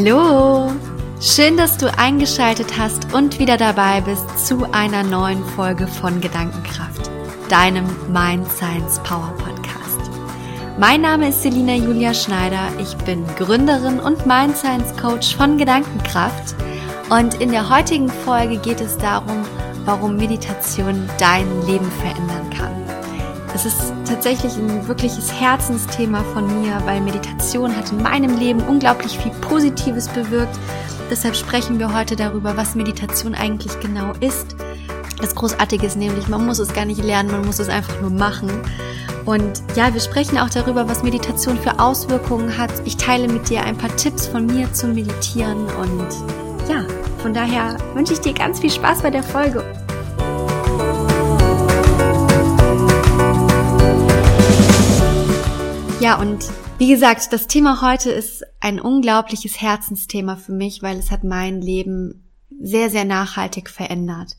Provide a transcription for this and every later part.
Hallo! Schön, dass du eingeschaltet hast und wieder dabei bist zu einer neuen Folge von Gedankenkraft, deinem Mind Science Power Podcast. Mein Name ist Selina Julia Schneider, ich bin Gründerin und Mind Science Coach von Gedankenkraft und in der heutigen Folge geht es darum, warum Meditation dein Leben verändern kann. Es ist tatsächlich ein wirkliches Herzensthema von mir, weil Meditation hat in meinem Leben unglaublich viel Positives bewirkt. Deshalb sprechen wir heute darüber, was Meditation eigentlich genau ist. Das Großartige ist nämlich, man muss es gar nicht lernen, man muss es einfach nur machen. Und ja, wir sprechen auch darüber, was Meditation für Auswirkungen hat. Ich teile mit dir ein paar Tipps von mir zum Meditieren und ja, von daher wünsche ich dir ganz viel Spaß bei der Folge. Ja, und wie gesagt, das Thema heute ist ein unglaubliches Herzensthema für mich, weil es hat mein Leben sehr, sehr nachhaltig verändert.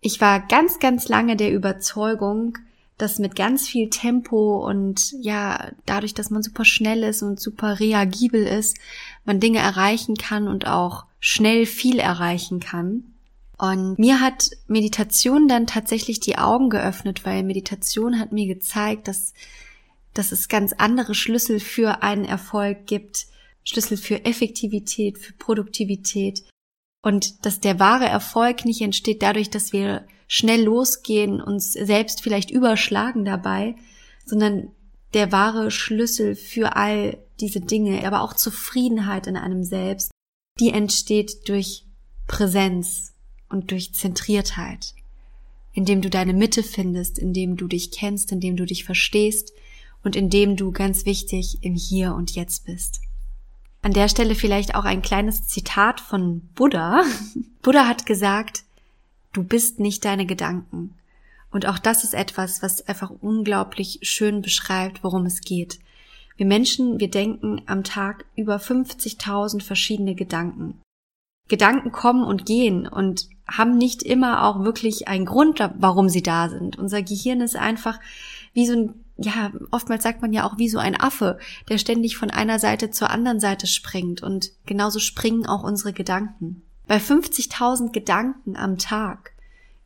Ich war ganz, ganz lange der Überzeugung, dass mit ganz viel Tempo und ja, dadurch, dass man super schnell ist und super reagibel ist, man Dinge erreichen kann und auch schnell viel erreichen kann. Und mir hat Meditation dann tatsächlich die Augen geöffnet, weil Meditation hat mir gezeigt, dass dass es ganz andere Schlüssel für einen Erfolg gibt, Schlüssel für Effektivität, für Produktivität. Und dass der wahre Erfolg nicht entsteht dadurch, dass wir schnell losgehen, uns selbst vielleicht überschlagen dabei, sondern der wahre Schlüssel für all diese Dinge, aber auch Zufriedenheit in einem selbst, die entsteht durch Präsenz und durch Zentriertheit, indem du deine Mitte findest, indem du dich kennst, indem du dich verstehst, und in dem du ganz wichtig im Hier und Jetzt bist. An der Stelle vielleicht auch ein kleines Zitat von Buddha. Buddha hat gesagt, du bist nicht deine Gedanken. Und auch das ist etwas, was einfach unglaublich schön beschreibt, worum es geht. Wir Menschen, wir denken am Tag über 50.000 verschiedene Gedanken. Gedanken kommen und gehen und haben nicht immer auch wirklich einen Grund, warum sie da sind. Unser Gehirn ist einfach wie so ein ja, oftmals sagt man ja auch wie so ein Affe, der ständig von einer Seite zur anderen Seite springt und genauso springen auch unsere Gedanken. Bei 50.000 Gedanken am Tag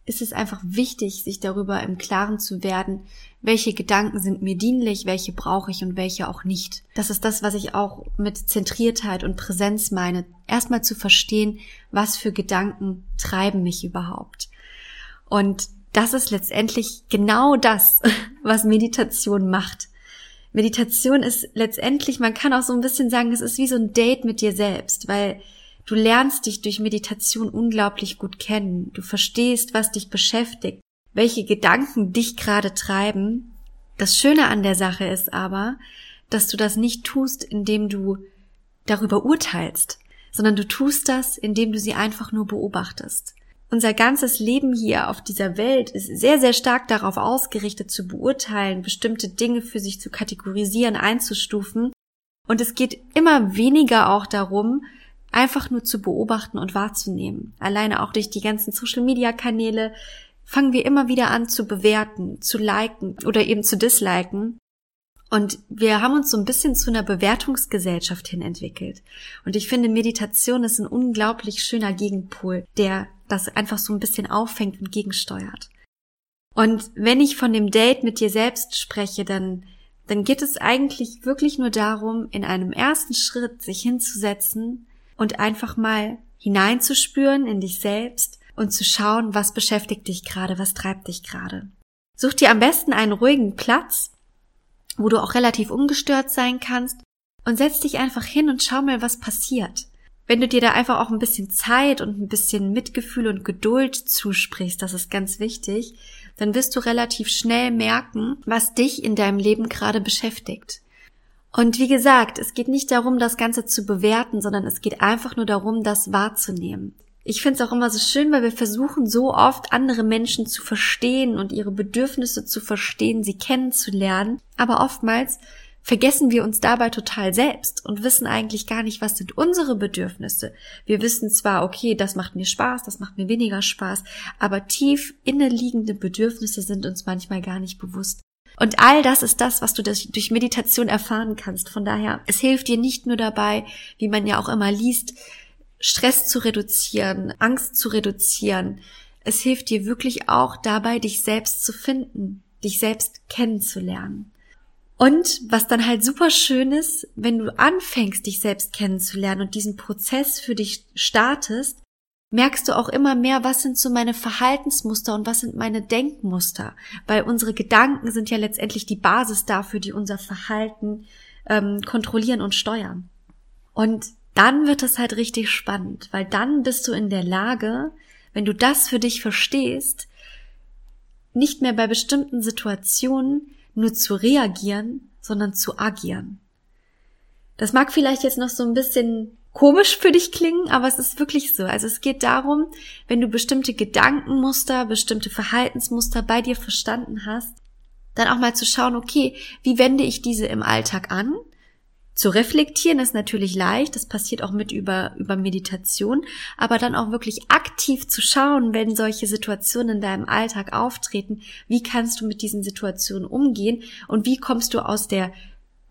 ist es einfach wichtig, sich darüber im Klaren zu werden, welche Gedanken sind mir dienlich, welche brauche ich und welche auch nicht. Das ist das, was ich auch mit Zentriertheit und Präsenz meine. Erstmal zu verstehen, was für Gedanken treiben mich überhaupt. Und das ist letztendlich genau das, was Meditation macht. Meditation ist letztendlich, man kann auch so ein bisschen sagen, es ist wie so ein Date mit dir selbst, weil du lernst dich durch Meditation unglaublich gut kennen. Du verstehst, was dich beschäftigt, welche Gedanken dich gerade treiben. Das Schöne an der Sache ist aber, dass du das nicht tust, indem du darüber urteilst, sondern du tust das, indem du sie einfach nur beobachtest unser ganzes Leben hier auf dieser Welt ist sehr, sehr stark darauf ausgerichtet zu beurteilen, bestimmte Dinge für sich zu kategorisieren, einzustufen. Und es geht immer weniger auch darum, einfach nur zu beobachten und wahrzunehmen. Alleine auch durch die ganzen Social-Media-Kanäle fangen wir immer wieder an zu bewerten, zu liken oder eben zu disliken. Und wir haben uns so ein bisschen zu einer Bewertungsgesellschaft hin entwickelt. Und ich finde, Meditation ist ein unglaublich schöner Gegenpol, der das einfach so ein bisschen auffängt und gegensteuert. Und wenn ich von dem Date mit dir selbst spreche, dann, dann geht es eigentlich wirklich nur darum, in einem ersten Schritt sich hinzusetzen und einfach mal hineinzuspüren in dich selbst und zu schauen, was beschäftigt dich gerade, was treibt dich gerade. Such dir am besten einen ruhigen Platz, wo du auch relativ ungestört sein kannst und setz dich einfach hin und schau mal, was passiert. Wenn du dir da einfach auch ein bisschen Zeit und ein bisschen Mitgefühl und Geduld zusprichst, das ist ganz wichtig, dann wirst du relativ schnell merken, was dich in deinem Leben gerade beschäftigt. Und wie gesagt, es geht nicht darum, das Ganze zu bewerten, sondern es geht einfach nur darum, das wahrzunehmen. Ich finde es auch immer so schön, weil wir versuchen so oft andere Menschen zu verstehen und ihre Bedürfnisse zu verstehen, sie kennenzulernen. Aber oftmals vergessen wir uns dabei total selbst und wissen eigentlich gar nicht, was sind unsere Bedürfnisse. Wir wissen zwar, okay, das macht mir Spaß, das macht mir weniger Spaß, aber tief inneliegende Bedürfnisse sind uns manchmal gar nicht bewusst. Und all das ist das, was du durch Meditation erfahren kannst. Von daher, es hilft dir nicht nur dabei, wie man ja auch immer liest, Stress zu reduzieren, Angst zu reduzieren. Es hilft dir wirklich auch dabei, dich selbst zu finden, dich selbst kennenzulernen. Und was dann halt super schön ist, wenn du anfängst, dich selbst kennenzulernen und diesen Prozess für dich startest, merkst du auch immer mehr, was sind so meine Verhaltensmuster und was sind meine Denkmuster. Weil unsere Gedanken sind ja letztendlich die Basis dafür, die unser Verhalten ähm, kontrollieren und steuern. Und dann wird es halt richtig spannend, weil dann bist du in der Lage, wenn du das für dich verstehst, nicht mehr bei bestimmten Situationen nur zu reagieren, sondern zu agieren. Das mag vielleicht jetzt noch so ein bisschen komisch für dich klingen, aber es ist wirklich so. Also es geht darum, wenn du bestimmte Gedankenmuster, bestimmte Verhaltensmuster bei dir verstanden hast, dann auch mal zu schauen, okay, wie wende ich diese im Alltag an? Zu reflektieren ist natürlich leicht, das passiert auch mit über, über Meditation, aber dann auch wirklich aktiv zu schauen, wenn solche Situationen in deinem Alltag auftreten, wie kannst du mit diesen Situationen umgehen? Und wie kommst du aus der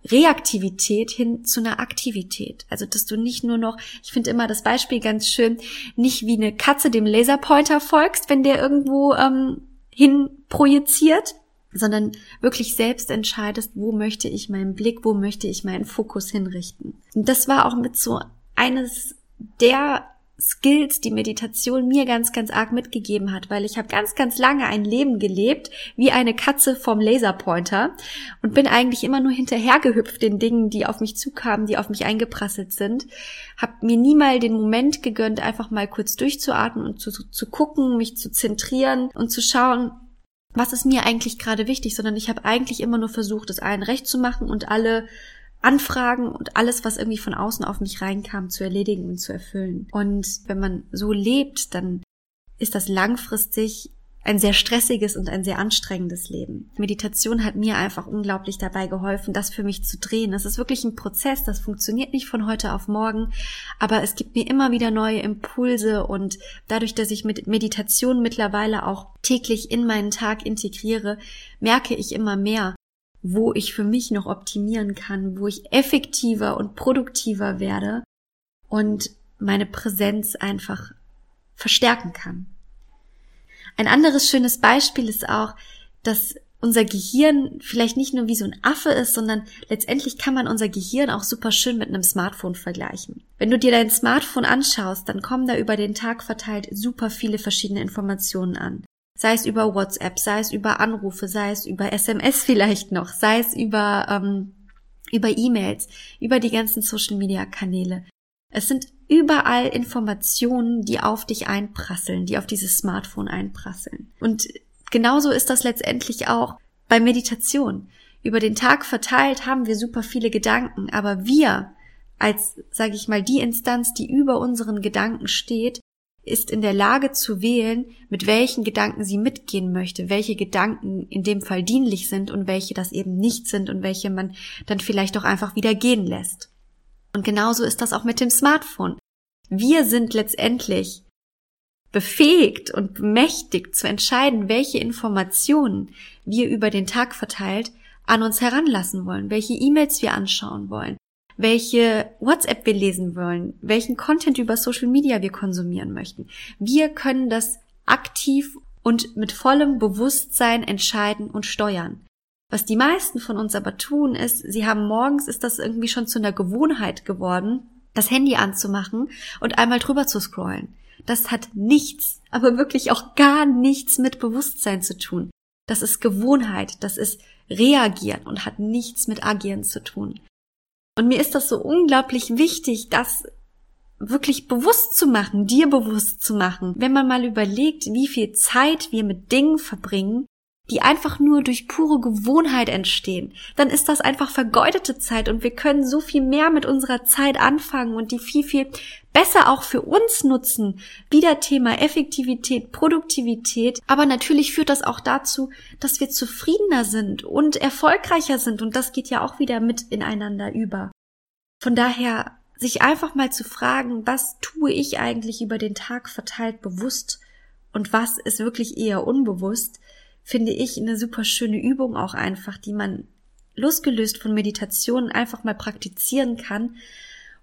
Reaktivität hin zu einer Aktivität. Also, dass du nicht nur noch, ich finde immer das Beispiel ganz schön, nicht wie eine Katze dem Laserpointer folgst, wenn der irgendwo ähm, hin projiziert, sondern wirklich selbst entscheidest, wo möchte ich meinen Blick, wo möchte ich meinen Fokus hinrichten. Und das war auch mit so eines der Skills, die Meditation mir ganz, ganz arg mitgegeben hat, weil ich habe ganz, ganz lange ein Leben gelebt wie eine Katze vom Laserpointer und bin eigentlich immer nur hinterhergehüpft den Dingen, die auf mich zukamen, die auf mich eingeprasselt sind, habe mir nie mal den Moment gegönnt, einfach mal kurz durchzuatmen und zu, zu gucken, mich zu zentrieren und zu schauen, was ist mir eigentlich gerade wichtig, sondern ich habe eigentlich immer nur versucht, es allen recht zu machen und alle Anfragen und alles, was irgendwie von außen auf mich reinkam, zu erledigen und zu erfüllen. Und wenn man so lebt, dann ist das langfristig ein sehr stressiges und ein sehr anstrengendes Leben. Meditation hat mir einfach unglaublich dabei geholfen, das für mich zu drehen. Es ist wirklich ein Prozess, das funktioniert nicht von heute auf morgen, aber es gibt mir immer wieder neue Impulse und dadurch, dass ich mit Meditation mittlerweile auch täglich in meinen Tag integriere, merke ich immer mehr, wo ich für mich noch optimieren kann, wo ich effektiver und produktiver werde und meine Präsenz einfach verstärken kann. Ein anderes schönes Beispiel ist auch, dass unser Gehirn vielleicht nicht nur wie so ein Affe ist, sondern letztendlich kann man unser Gehirn auch super schön mit einem Smartphone vergleichen. Wenn du dir dein Smartphone anschaust, dann kommen da über den Tag verteilt super viele verschiedene Informationen an sei es über WhatsApp, sei es über Anrufe, sei es über SMS vielleicht noch, sei es über, ähm, über E-Mails, über die ganzen Social-Media-Kanäle. Es sind überall Informationen, die auf dich einprasseln, die auf dieses Smartphone einprasseln. Und genauso ist das letztendlich auch bei Meditation. Über den Tag verteilt haben wir super viele Gedanken, aber wir als, sage ich mal, die Instanz, die über unseren Gedanken steht, ist in der Lage zu wählen, mit welchen Gedanken sie mitgehen möchte, welche Gedanken in dem Fall dienlich sind und welche das eben nicht sind und welche man dann vielleicht auch einfach wieder gehen lässt. Und genauso ist das auch mit dem Smartphone. Wir sind letztendlich befähigt und bemächtigt zu entscheiden, welche Informationen wir über den Tag verteilt an uns heranlassen wollen, welche E-Mails wir anschauen wollen, welche WhatsApp wir lesen wollen, welchen Content über Social Media wir konsumieren möchten. Wir können das aktiv und mit vollem Bewusstsein entscheiden und steuern. Was die meisten von uns aber tun, ist, sie haben morgens, ist das irgendwie schon zu einer Gewohnheit geworden, das Handy anzumachen und einmal drüber zu scrollen. Das hat nichts, aber wirklich auch gar nichts mit Bewusstsein zu tun. Das ist Gewohnheit, das ist Reagieren und hat nichts mit Agieren zu tun. Und mir ist das so unglaublich wichtig, das wirklich bewusst zu machen, dir bewusst zu machen. Wenn man mal überlegt, wie viel Zeit wir mit Dingen verbringen, die einfach nur durch pure Gewohnheit entstehen, dann ist das einfach vergeudete Zeit und wir können so viel mehr mit unserer Zeit anfangen und die viel, viel besser auch für uns nutzen. Wieder Thema Effektivität, Produktivität. Aber natürlich führt das auch dazu, dass wir zufriedener sind und erfolgreicher sind und das geht ja auch wieder mit ineinander über. Von daher sich einfach mal zu fragen, was tue ich eigentlich über den Tag verteilt bewusst und was ist wirklich eher unbewusst, finde ich eine super schöne Übung auch einfach, die man losgelöst von Meditationen einfach mal praktizieren kann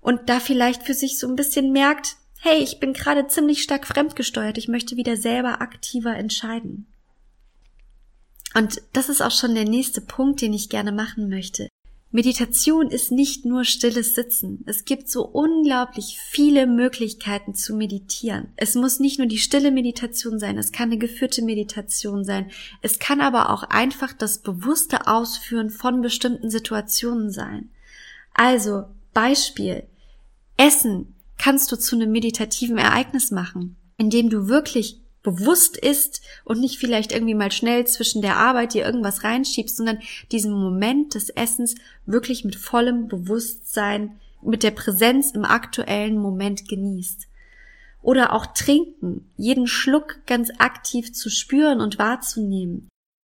und da vielleicht für sich so ein bisschen merkt, hey, ich bin gerade ziemlich stark fremdgesteuert, ich möchte wieder selber aktiver entscheiden. Und das ist auch schon der nächste Punkt, den ich gerne machen möchte. Meditation ist nicht nur stilles Sitzen. Es gibt so unglaublich viele Möglichkeiten zu meditieren. Es muss nicht nur die stille Meditation sein, es kann eine geführte Meditation sein. Es kann aber auch einfach das bewusste Ausführen von bestimmten Situationen sein. Also, Beispiel. Essen kannst du zu einem meditativen Ereignis machen, indem du wirklich bewusst ist und nicht vielleicht irgendwie mal schnell zwischen der Arbeit dir irgendwas reinschiebst, sondern diesen Moment des Essens wirklich mit vollem Bewusstsein, mit der Präsenz im aktuellen Moment genießt. Oder auch trinken, jeden Schluck ganz aktiv zu spüren und wahrzunehmen.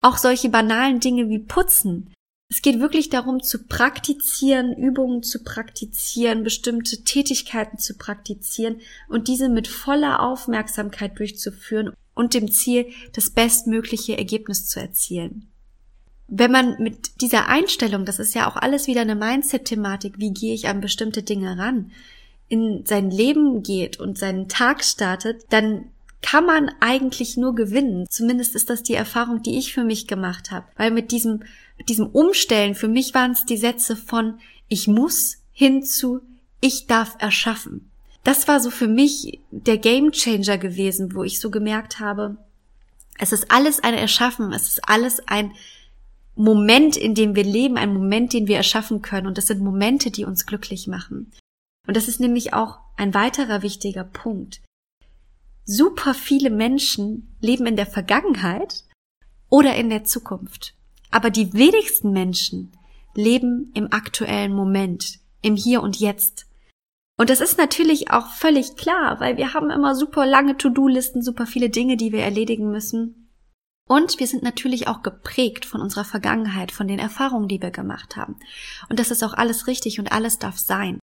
Auch solche banalen Dinge wie putzen, es geht wirklich darum zu praktizieren, Übungen zu praktizieren, bestimmte Tätigkeiten zu praktizieren und diese mit voller Aufmerksamkeit durchzuführen und dem Ziel, das bestmögliche Ergebnis zu erzielen. Wenn man mit dieser Einstellung, das ist ja auch alles wieder eine Mindset-Thematik, wie gehe ich an bestimmte Dinge ran, in sein Leben geht und seinen Tag startet, dann kann man eigentlich nur gewinnen. Zumindest ist das die Erfahrung, die ich für mich gemacht habe. Weil mit diesem, diesem Umstellen, für mich waren es die Sätze von ich muss hin zu ich darf erschaffen. Das war so für mich der Game Changer gewesen, wo ich so gemerkt habe, es ist alles ein Erschaffen, es ist alles ein Moment, in dem wir leben, ein Moment, den wir erschaffen können. Und das sind Momente, die uns glücklich machen. Und das ist nämlich auch ein weiterer wichtiger Punkt super viele Menschen leben in der Vergangenheit oder in der Zukunft. Aber die wenigsten Menschen leben im aktuellen Moment, im Hier und Jetzt. Und das ist natürlich auch völlig klar, weil wir haben immer super lange To-Do-Listen, super viele Dinge, die wir erledigen müssen. Und wir sind natürlich auch geprägt von unserer Vergangenheit, von den Erfahrungen, die wir gemacht haben. Und das ist auch alles richtig und alles darf sein.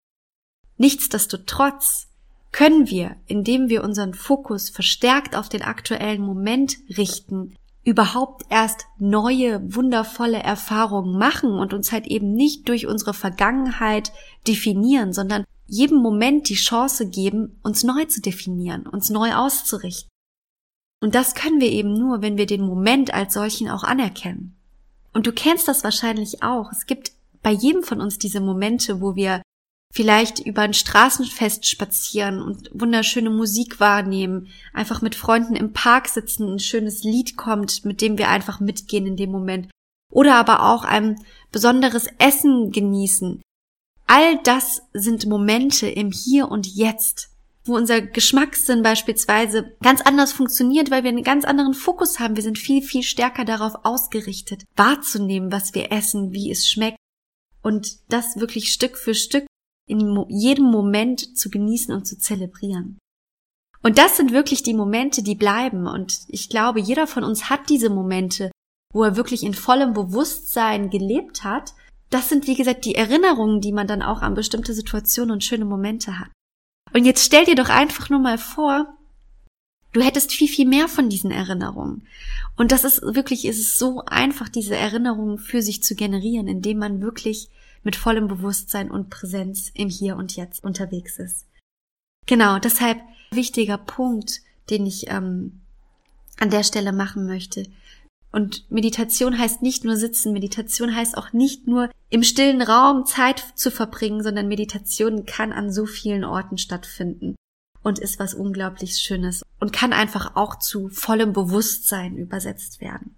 Nichtsdestotrotz können wir, indem wir unseren Fokus verstärkt auf den aktuellen Moment richten, überhaupt erst neue, wundervolle Erfahrungen machen und uns halt eben nicht durch unsere Vergangenheit definieren, sondern jedem Moment die Chance geben, uns neu zu definieren, uns neu auszurichten. Und das können wir eben nur, wenn wir den Moment als solchen auch anerkennen. Und du kennst das wahrscheinlich auch. Es gibt bei jedem von uns diese Momente, wo wir vielleicht über ein Straßenfest spazieren und wunderschöne Musik wahrnehmen, einfach mit Freunden im Park sitzen, ein schönes Lied kommt, mit dem wir einfach mitgehen in dem Moment. Oder aber auch ein besonderes Essen genießen. All das sind Momente im Hier und Jetzt, wo unser Geschmackssinn beispielsweise ganz anders funktioniert, weil wir einen ganz anderen Fokus haben. Wir sind viel, viel stärker darauf ausgerichtet, wahrzunehmen, was wir essen, wie es schmeckt und das wirklich Stück für Stück in jedem Moment zu genießen und zu zelebrieren. Und das sind wirklich die Momente, die bleiben. Und ich glaube, jeder von uns hat diese Momente, wo er wirklich in vollem Bewusstsein gelebt hat. Das sind, wie gesagt, die Erinnerungen, die man dann auch an bestimmte Situationen und schöne Momente hat. Und jetzt stell dir doch einfach nur mal vor, du hättest viel, viel mehr von diesen Erinnerungen. Und das ist wirklich, ist es so einfach, diese Erinnerungen für sich zu generieren, indem man wirklich mit vollem Bewusstsein und Präsenz im Hier und Jetzt unterwegs ist. Genau, deshalb wichtiger Punkt, den ich ähm, an der Stelle machen möchte. Und Meditation heißt nicht nur sitzen, Meditation heißt auch nicht nur im stillen Raum Zeit zu verbringen, sondern Meditation kann an so vielen Orten stattfinden und ist was unglaublich Schönes und kann einfach auch zu vollem Bewusstsein übersetzt werden.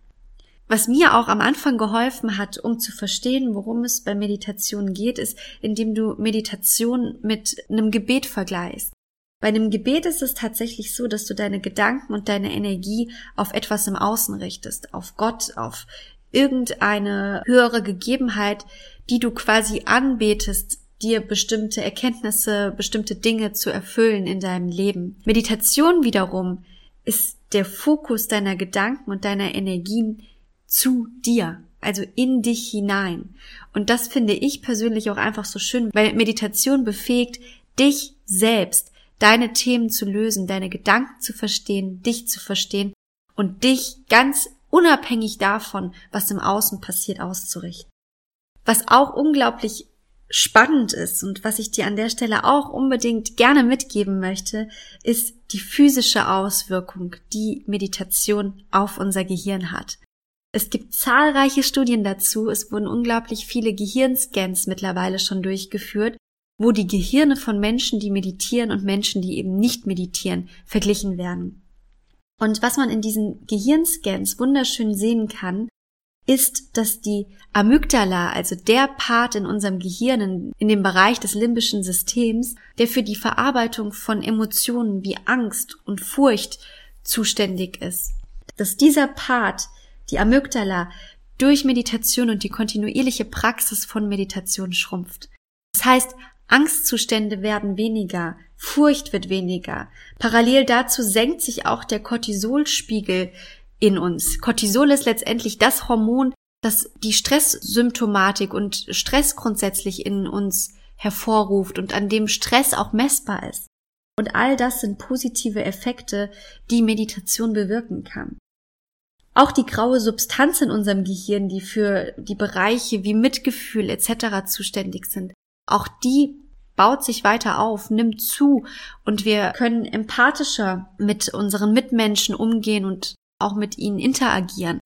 Was mir auch am Anfang geholfen hat, um zu verstehen, worum es bei Meditation geht, ist, indem du Meditation mit einem Gebet vergleichst. Bei einem Gebet ist es tatsächlich so, dass du deine Gedanken und deine Energie auf etwas im Außen richtest, auf Gott, auf irgendeine höhere Gegebenheit, die du quasi anbetest, dir bestimmte Erkenntnisse, bestimmte Dinge zu erfüllen in deinem Leben. Meditation wiederum ist der Fokus deiner Gedanken und deiner Energien zu dir, also in dich hinein. Und das finde ich persönlich auch einfach so schön, weil Meditation befähigt, dich selbst, deine Themen zu lösen, deine Gedanken zu verstehen, dich zu verstehen und dich ganz unabhängig davon, was im Außen passiert, auszurichten. Was auch unglaublich spannend ist und was ich dir an der Stelle auch unbedingt gerne mitgeben möchte, ist die physische Auswirkung, die Meditation auf unser Gehirn hat. Es gibt zahlreiche Studien dazu, es wurden unglaublich viele Gehirnscans mittlerweile schon durchgeführt, wo die Gehirne von Menschen, die meditieren und Menschen, die eben nicht meditieren, verglichen werden. Und was man in diesen Gehirnscans wunderschön sehen kann, ist, dass die Amygdala, also der Part in unserem Gehirn, in, dem Bereich des limbischen Systems, der für die Verarbeitung von Emotionen wie Angst und Furcht zuständig ist, dass dieser Part, die Amygdala, durch Meditation und die kontinuierliche Praxis von Meditation schrumpft. Das heißt, Angstzustände werden weniger, Furcht wird weniger. Parallel dazu senkt sich auch der Cortisolspiegel in uns. Cortisol ist letztendlich das Hormon, das die Stresssymptomatik und Stress grundsätzlich in uns hervorruft und an dem Stress auch messbar ist. Und all das sind positive Effekte, die Meditation bewirken kann. Auch die graue Substanz in unserem Gehirn, die für die Bereiche wie Mitgefühl etc. zuständig sind, auch die baut sich weiter auf, nimmt zu und wir können empathischer mit unseren Mitmenschen umgehen und auch mit ihnen interagieren.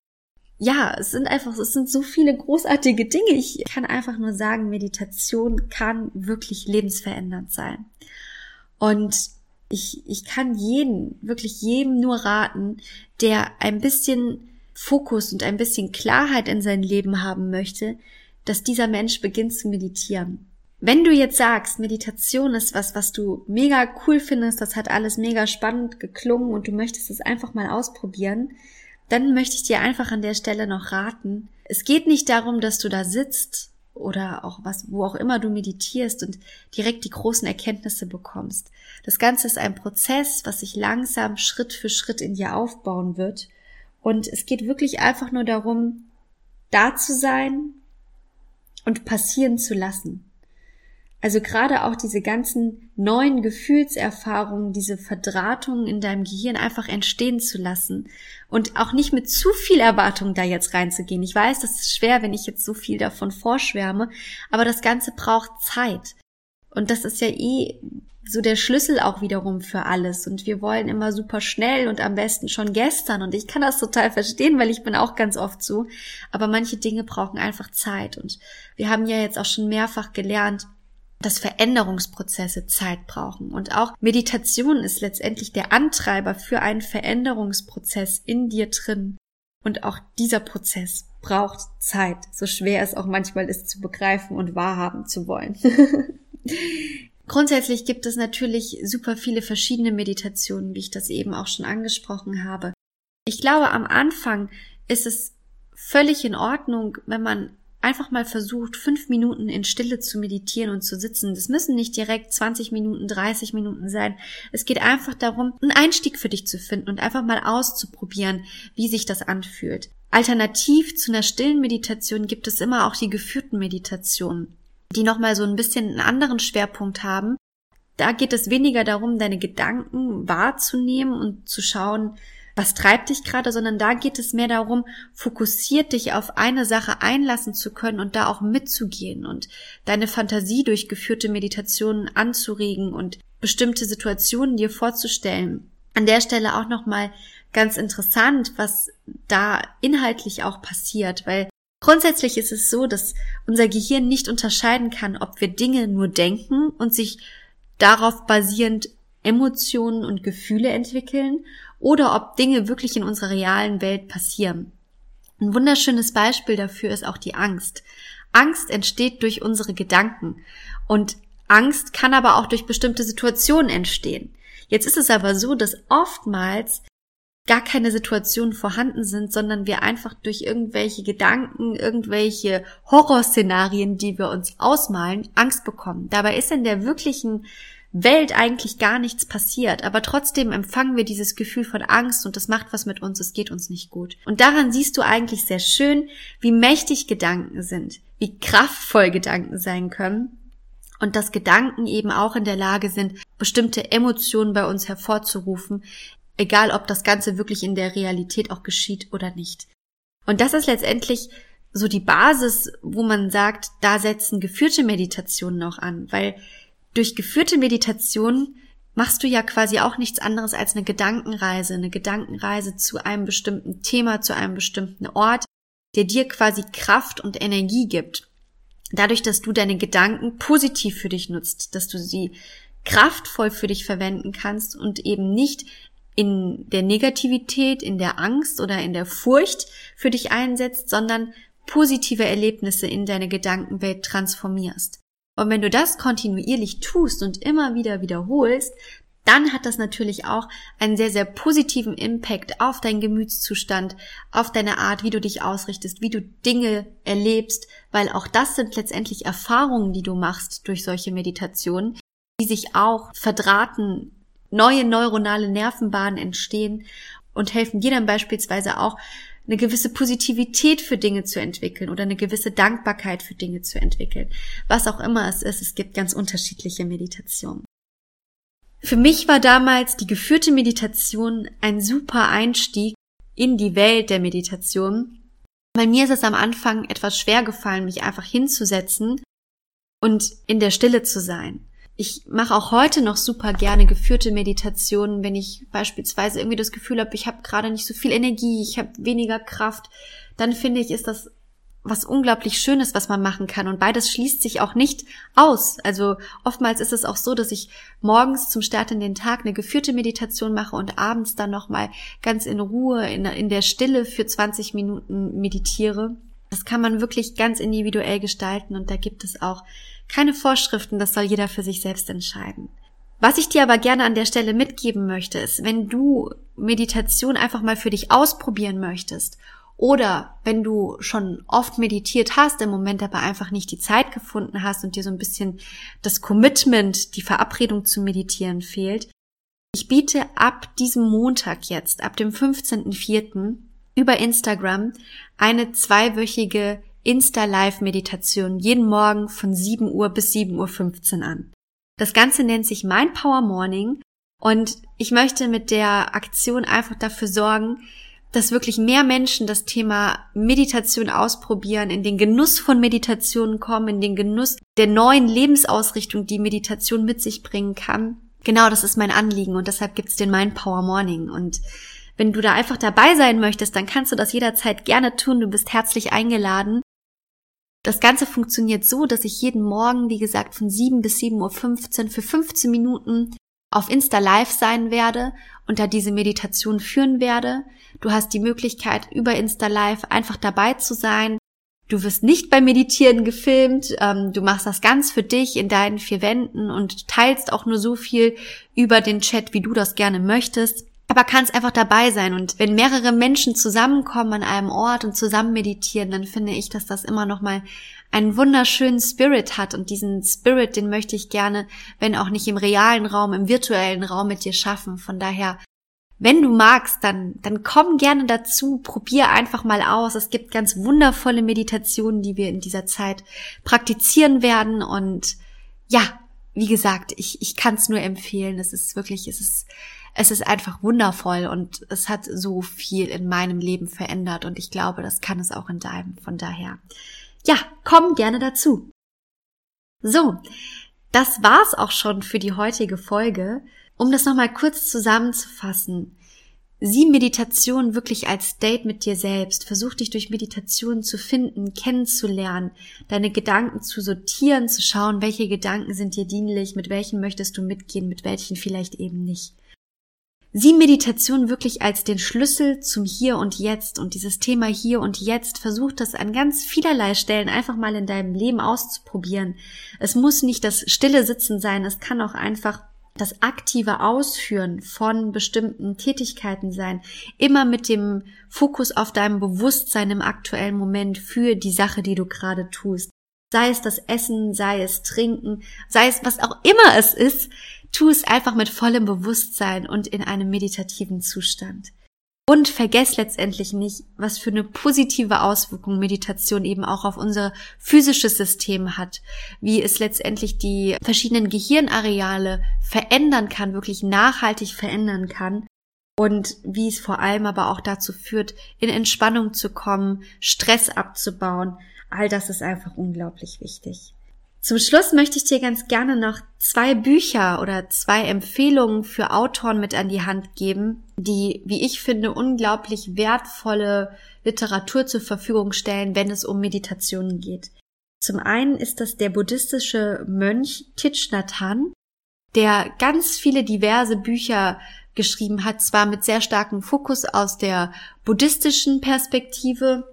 Ja, es sind einfach, es sind so viele großartige Dinge. Ich kann einfach nur sagen, Meditation kann wirklich lebensverändernd sein. Und ich, ich kann jeden, wirklich jedem nur raten, der ein bisschen Fokus und ein bisschen Klarheit in sein Leben haben möchte, dass dieser Mensch beginnt zu meditieren. Wenn du jetzt sagst, Meditation ist was, was du mega cool findest, das hat alles mega spannend geklungen und du möchtest es einfach mal ausprobieren, dann möchte ich dir einfach an der Stelle noch raten. Es geht nicht darum, dass du da sitzt oder auch was, wo auch immer du meditierst und direkt die großen Erkenntnisse bekommst. Das Ganze ist ein Prozess, was sich langsam Schritt für Schritt in dir aufbauen wird. Und es geht wirklich einfach nur darum, da zu sein und passieren zu lassen. Also gerade auch diese ganzen neuen Gefühlserfahrungen, diese Verdrahtungen in deinem Gehirn einfach entstehen zu lassen und auch nicht mit zu viel Erwartung da jetzt reinzugehen. Ich weiß, das ist schwer, wenn ich jetzt so viel davon vorschwärme, aber das Ganze braucht Zeit. Und das ist ja eh so der Schlüssel auch wiederum für alles. Und wir wollen immer super schnell und am besten schon gestern. Und ich kann das total verstehen, weil ich bin auch ganz oft so. Aber manche Dinge brauchen einfach Zeit. Und wir haben ja jetzt auch schon mehrfach gelernt, dass Veränderungsprozesse Zeit brauchen. Und auch Meditation ist letztendlich der Antreiber für einen Veränderungsprozess in dir drin. Und auch dieser Prozess braucht Zeit, so schwer es auch manchmal ist zu begreifen und wahrhaben zu wollen. Grundsätzlich gibt es natürlich super viele verschiedene Meditationen, wie ich das eben auch schon angesprochen habe. Ich glaube, am Anfang ist es völlig in Ordnung, wenn man einfach mal versucht, fünf Minuten in Stille zu meditieren und zu sitzen. Das müssen nicht direkt 20 Minuten, 30 Minuten sein. Es geht einfach darum, einen Einstieg für dich zu finden und einfach mal auszuprobieren, wie sich das anfühlt. Alternativ zu einer stillen Meditation gibt es immer auch die geführten Meditationen, die nochmal so ein bisschen einen anderen Schwerpunkt haben. Da geht es weniger darum, deine Gedanken wahrzunehmen und zu schauen, was treibt dich gerade, sondern da geht es mehr darum, fokussiert dich auf eine Sache einlassen zu können und da auch mitzugehen und deine Fantasie durch geführte Meditationen anzuregen und bestimmte Situationen dir vorzustellen. An der Stelle auch nochmal ganz interessant, was da inhaltlich auch passiert, weil grundsätzlich ist es so, dass unser Gehirn nicht unterscheiden kann, ob wir Dinge nur denken und sich darauf basierend Emotionen und Gefühle entwickeln oder ob Dinge wirklich in unserer realen Welt passieren. Ein wunderschönes Beispiel dafür ist auch die Angst. Angst entsteht durch unsere Gedanken und Angst kann aber auch durch bestimmte Situationen entstehen. Jetzt ist es aber so, dass oftmals gar keine Situationen vorhanden sind, sondern wir einfach durch irgendwelche Gedanken, irgendwelche Horrorszenarien, die wir uns ausmalen, Angst bekommen. Dabei ist in der wirklichen Welt eigentlich gar nichts passiert, aber trotzdem empfangen wir dieses Gefühl von Angst und das macht was mit uns, es geht uns nicht gut. Und daran siehst du eigentlich sehr schön, wie mächtig Gedanken sind, wie kraftvoll Gedanken sein können und dass Gedanken eben auch in der Lage sind, bestimmte Emotionen bei uns hervorzurufen, egal ob das Ganze wirklich in der Realität auch geschieht oder nicht. Und das ist letztendlich so die Basis, wo man sagt, da setzen geführte Meditationen noch an, weil durch geführte Meditation machst du ja quasi auch nichts anderes als eine Gedankenreise, eine Gedankenreise zu einem bestimmten Thema, zu einem bestimmten Ort, der dir quasi Kraft und Energie gibt. Dadurch, dass du deine Gedanken positiv für dich nutzt, dass du sie kraftvoll für dich verwenden kannst und eben nicht in der Negativität, in der Angst oder in der Furcht für dich einsetzt, sondern positive Erlebnisse in deine Gedankenwelt transformierst. Und wenn du das kontinuierlich tust und immer wieder wiederholst, dann hat das natürlich auch einen sehr, sehr positiven Impact auf deinen Gemütszustand, auf deine Art, wie du dich ausrichtest, wie du Dinge erlebst, weil auch das sind letztendlich Erfahrungen, die du machst durch solche Meditationen, die sich auch verdrahten, neue neuronale Nervenbahnen entstehen und helfen dir dann beispielsweise auch, eine gewisse Positivität für Dinge zu entwickeln oder eine gewisse Dankbarkeit für Dinge zu entwickeln. Was auch immer es ist, es gibt ganz unterschiedliche Meditationen. Für mich war damals die geführte Meditation ein super Einstieg in die Welt der Meditation. Bei mir ist es am Anfang etwas schwer gefallen, mich einfach hinzusetzen und in der Stille zu sein. Ich mache auch heute noch super gerne geführte Meditationen, wenn ich beispielsweise irgendwie das Gefühl habe, ich habe gerade nicht so viel Energie, ich habe weniger Kraft, dann finde ich, ist das was unglaublich Schönes, was man machen kann. Und beides schließt sich auch nicht aus. Also oftmals ist es auch so, dass ich morgens zum Start in den Tag eine geführte Meditation mache und abends dann nochmal ganz in Ruhe, in, in der Stille für 20 Minuten meditiere. Das kann man wirklich ganz individuell gestalten und da gibt es auch keine Vorschriften, das soll jeder für sich selbst entscheiden. Was ich dir aber gerne an der Stelle mitgeben möchte, ist, wenn du Meditation einfach mal für dich ausprobieren möchtest oder wenn du schon oft meditiert hast, im Moment aber einfach nicht die Zeit gefunden hast und dir so ein bisschen das Commitment, die Verabredung zu meditieren fehlt, ich biete ab diesem Montag jetzt, ab dem 15.04. über Instagram eine zweiwöchige Insta-Live-Meditation jeden Morgen von 7 Uhr bis 7.15 Uhr an. Das Ganze nennt sich Mein Power Morning und ich möchte mit der Aktion einfach dafür sorgen, dass wirklich mehr Menschen das Thema Meditation ausprobieren, in den Genuss von Meditationen kommen, in den Genuss der neuen Lebensausrichtung, die Meditation mit sich bringen kann. Genau, das ist mein Anliegen und deshalb gibt's den Mind Power Morning und wenn du da einfach dabei sein möchtest, dann kannst du das jederzeit gerne tun. Du bist herzlich eingeladen. Das Ganze funktioniert so, dass ich jeden Morgen, wie gesagt, von 7 bis 7.15 Uhr für 15 Minuten auf Insta Live sein werde und da diese Meditation führen werde. Du hast die Möglichkeit, über Insta Live einfach dabei zu sein. Du wirst nicht beim Meditieren gefilmt, ähm, du machst das ganz für dich in deinen vier Wänden und teilst auch nur so viel über den Chat, wie du das gerne möchtest aber kannst einfach dabei sein. Und wenn mehrere Menschen zusammenkommen an einem Ort und zusammen meditieren, dann finde ich, dass das immer noch mal einen wunderschönen Spirit hat. Und diesen Spirit, den möchte ich gerne, wenn auch nicht im realen Raum, im virtuellen Raum mit dir schaffen. Von daher, wenn du magst, dann, dann komm gerne dazu, probier einfach mal aus. Es gibt ganz wundervolle Meditationen, die wir in dieser Zeit praktizieren werden. Und ja, wie gesagt, ich, ich kann es nur empfehlen. Es ist wirklich, es ist es ist einfach wundervoll und es hat so viel in meinem Leben verändert und ich glaube, das kann es auch in deinem. Von daher, ja, komm gerne dazu. So, das war's auch schon für die heutige Folge. Um das nochmal kurz zusammenzufassen. Sieh Meditation wirklich als Date mit dir selbst. Versuch dich durch Meditation zu finden, kennenzulernen, deine Gedanken zu sortieren, zu schauen, welche Gedanken sind dir dienlich, mit welchen möchtest du mitgehen, mit welchen vielleicht eben nicht. Sieh Meditation wirklich als den Schlüssel zum Hier und Jetzt und dieses Thema Hier und Jetzt versuch das an ganz vielerlei Stellen einfach mal in deinem Leben auszuprobieren. Es muss nicht das stille Sitzen sein, es kann auch einfach das aktive Ausführen von bestimmten Tätigkeiten sein, immer mit dem Fokus auf deinem Bewusstsein im aktuellen Moment für die Sache, die du gerade tust. Sei es das Essen, sei es Trinken, sei es was auch immer es ist, Tu es einfach mit vollem Bewusstsein und in einem meditativen Zustand. Und vergess letztendlich nicht, was für eine positive Auswirkung Meditation eben auch auf unser physisches System hat, wie es letztendlich die verschiedenen Gehirnareale verändern kann, wirklich nachhaltig verändern kann und wie es vor allem aber auch dazu führt, in Entspannung zu kommen, Stress abzubauen. All das ist einfach unglaublich wichtig. Zum Schluss möchte ich dir ganz gerne noch zwei Bücher oder zwei Empfehlungen für Autoren mit an die Hand geben, die, wie ich finde, unglaublich wertvolle Literatur zur Verfügung stellen, wenn es um Meditationen geht. Zum einen ist das der buddhistische Mönch Hanh, der ganz viele diverse Bücher geschrieben hat, zwar mit sehr starkem Fokus aus der buddhistischen Perspektive.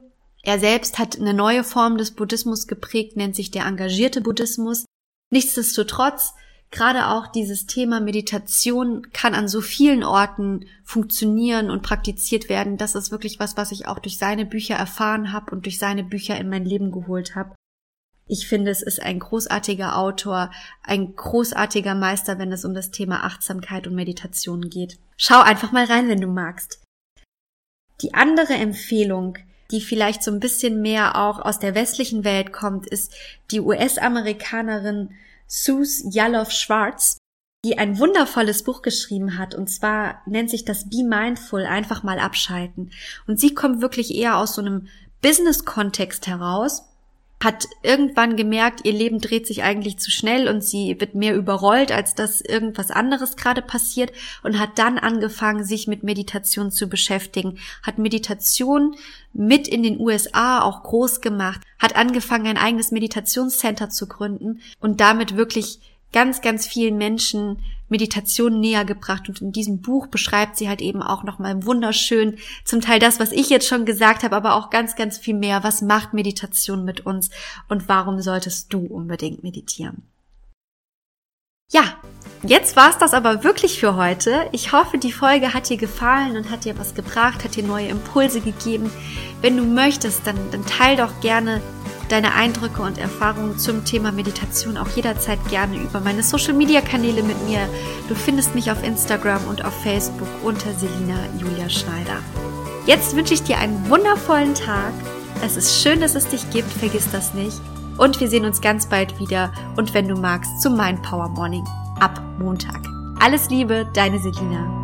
Er selbst hat eine neue Form des Buddhismus geprägt, nennt sich der engagierte Buddhismus. Nichtsdestotrotz, gerade auch dieses Thema Meditation kann an so vielen Orten funktionieren und praktiziert werden. Das ist wirklich was, was ich auch durch seine Bücher erfahren habe und durch seine Bücher in mein Leben geholt habe. Ich finde, es ist ein großartiger Autor, ein großartiger Meister, wenn es um das Thema Achtsamkeit und Meditation geht. Schau einfach mal rein, wenn du magst. Die andere Empfehlung, die vielleicht so ein bisschen mehr auch aus der westlichen Welt kommt, ist die US-Amerikanerin Sue Yalof Schwartz, die ein wundervolles Buch geschrieben hat. Und zwar nennt sich das Be Mindful, einfach mal abschalten. Und sie kommt wirklich eher aus so einem Business-Kontext heraus hat irgendwann gemerkt, ihr Leben dreht sich eigentlich zu schnell und sie wird mehr überrollt, als dass irgendwas anderes gerade passiert und hat dann angefangen, sich mit Meditation zu beschäftigen, hat Meditation mit in den USA auch groß gemacht, hat angefangen, ein eigenes Meditationscenter zu gründen und damit wirklich ganz, ganz vielen Menschen Meditation näher gebracht. Und in diesem Buch beschreibt sie halt eben auch nochmal wunderschön zum Teil das, was ich jetzt schon gesagt habe, aber auch ganz, ganz viel mehr. Was macht Meditation mit uns und warum solltest du unbedingt meditieren? Ja, jetzt war's das aber wirklich für heute. Ich hoffe, die Folge hat dir gefallen und hat dir was gebracht, hat dir neue Impulse gegeben. Wenn du möchtest, dann, dann teil doch gerne deine Eindrücke und Erfahrungen zum Thema Meditation auch jederzeit gerne über meine Social Media Kanäle mit mir. Du findest mich auf Instagram und auf Facebook unter Selina Julia Schneider. Jetzt wünsche ich dir einen wundervollen Tag. Es ist schön, dass es dich gibt, vergiss das nicht. Und wir sehen uns ganz bald wieder und wenn du magst, zum Mind Power Morning ab Montag. Alles Liebe, deine Selina.